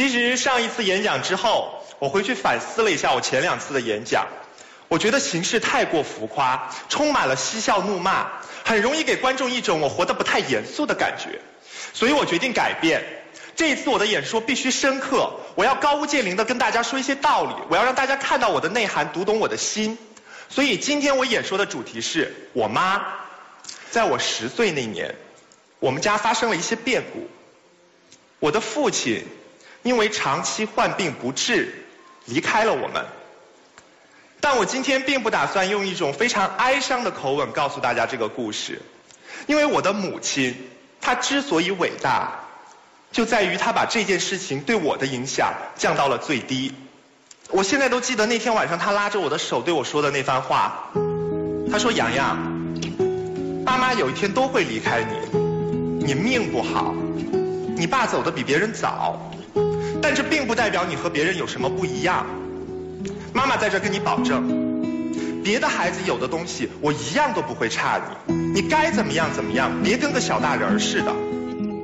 其实上一次演讲之后，我回去反思了一下我前两次的演讲，我觉得形式太过浮夸，充满了嬉笑怒骂，很容易给观众一种我活得不太严肃的感觉。所以我决定改变，这一次我的演说必须深刻，我要高屋建瓴的跟大家说一些道理，我要让大家看到我的内涵，读懂我的心。所以今天我演说的主题是我妈。在我十岁那年，我们家发生了一些变故，我的父亲。因为长期患病不治，离开了我们。但我今天并不打算用一种非常哀伤的口吻告诉大家这个故事，因为我的母亲，她之所以伟大，就在于她把这件事情对我的影响降到了最低。我现在都记得那天晚上，她拉着我的手对我说的那番话。她说：“洋洋，爸妈有一天都会离开你，你命不好，你爸走的比别人早。”但这并不代表你和别人有什么不一样。妈妈在这跟你保证，别的孩子有的东西，我一样都不会差你。你该怎么样怎么样，别跟个小大人似的。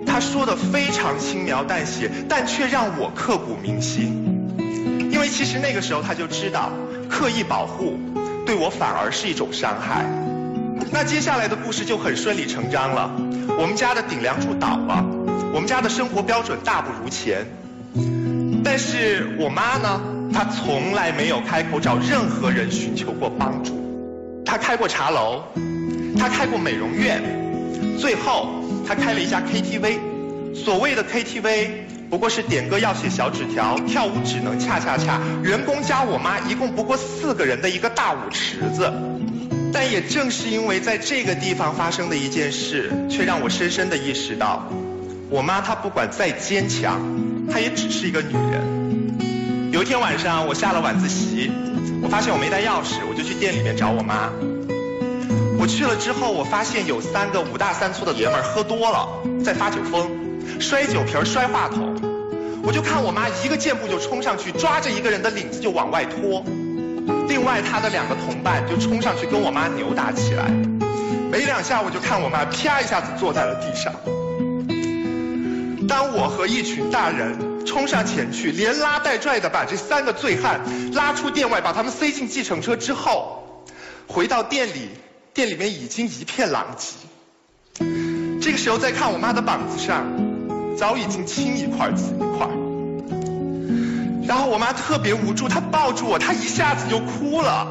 他说的非常轻描淡写，但却让我刻骨铭心。因为其实那个时候他就知道，刻意保护对我反而是一种伤害。那接下来的故事就很顺理成章了。我们家的顶梁柱倒了，我们家的生活标准大不如前。但是我妈呢，她从来没有开口找任何人寻求过帮助。她开过茶楼，她开过美容院，最后她开了一家 KTV。所谓的 KTV，不过是点歌要写小纸条，跳舞只能恰恰恰，员工加我妈一共不过四个人的一个大舞池子。但也正是因为在这个地方发生的一件事，却让我深深的意识到。我妈她不管再坚强，她也只是一个女人。有一天晚上，我下了晚自习，我发现我没带钥匙，我就去店里面找我妈。我去了之后，我发现有三个五大三粗的爷们儿喝多了，在发酒疯，摔酒瓶、摔话筒。我就看我妈一个箭步就冲上去，抓着一个人的领子就往外拖。另外，她的两个同伴就冲上去跟我妈扭打起来。没两下，我就看我妈啪一下子坐在了地上。当我和一群大人冲上前去，连拉带拽的把这三个醉汉拉出店外，把他们塞进计程车之后，回到店里，店里面已经一片狼藉。这个时候再看我妈的膀子上，早已经青一块紫一块。然后我妈特别无助，她抱住我，她一下子就哭了。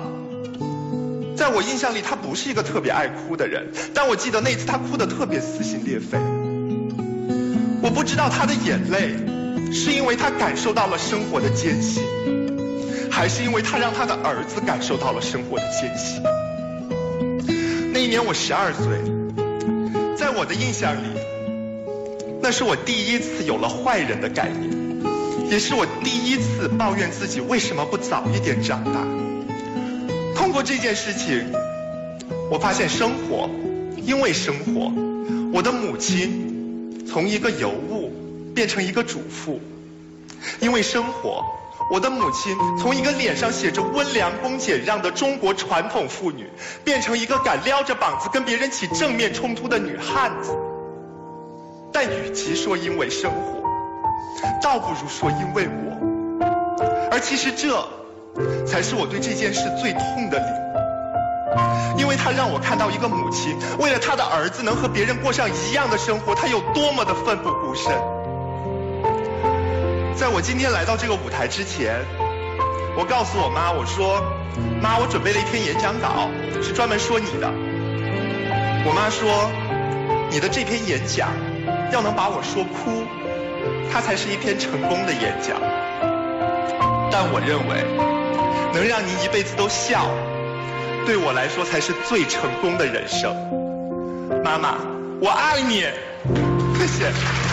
在我印象里，她不是一个特别爱哭的人，但我记得那次她哭得特别撕心裂肺。不知道他的眼泪，是因为他感受到了生活的艰辛，还是因为他让他的儿子感受到了生活的艰辛。那一年我十二岁，在我的印象里，那是我第一次有了坏人的概念，也是我第一次抱怨自己为什么不早一点长大。通过这件事情，我发现生活，因为生活，我的母亲。从一个尤物变成一个主妇，因为生活，我的母亲从一个脸上写着温良恭俭让的中国传统妇女，变成一个敢撩着膀子跟别人起正面冲突的女汉子。但与其说因为生活，倒不如说因为我。而其实这，才是我对这件事最痛的理。因为他让我看到一个母亲为了他的儿子能和别人过上一样的生活，他有多么的奋不顾身。在我今天来到这个舞台之前，我告诉我妈，我说：“妈，我准备了一篇演讲稿，是专门说你的。”我妈说：“你的这篇演讲要能把我说哭，它才是一篇成功的演讲。”但我认为，能让您一辈子都笑。对我来说才是最成功的人生，妈妈，我爱你，谢谢。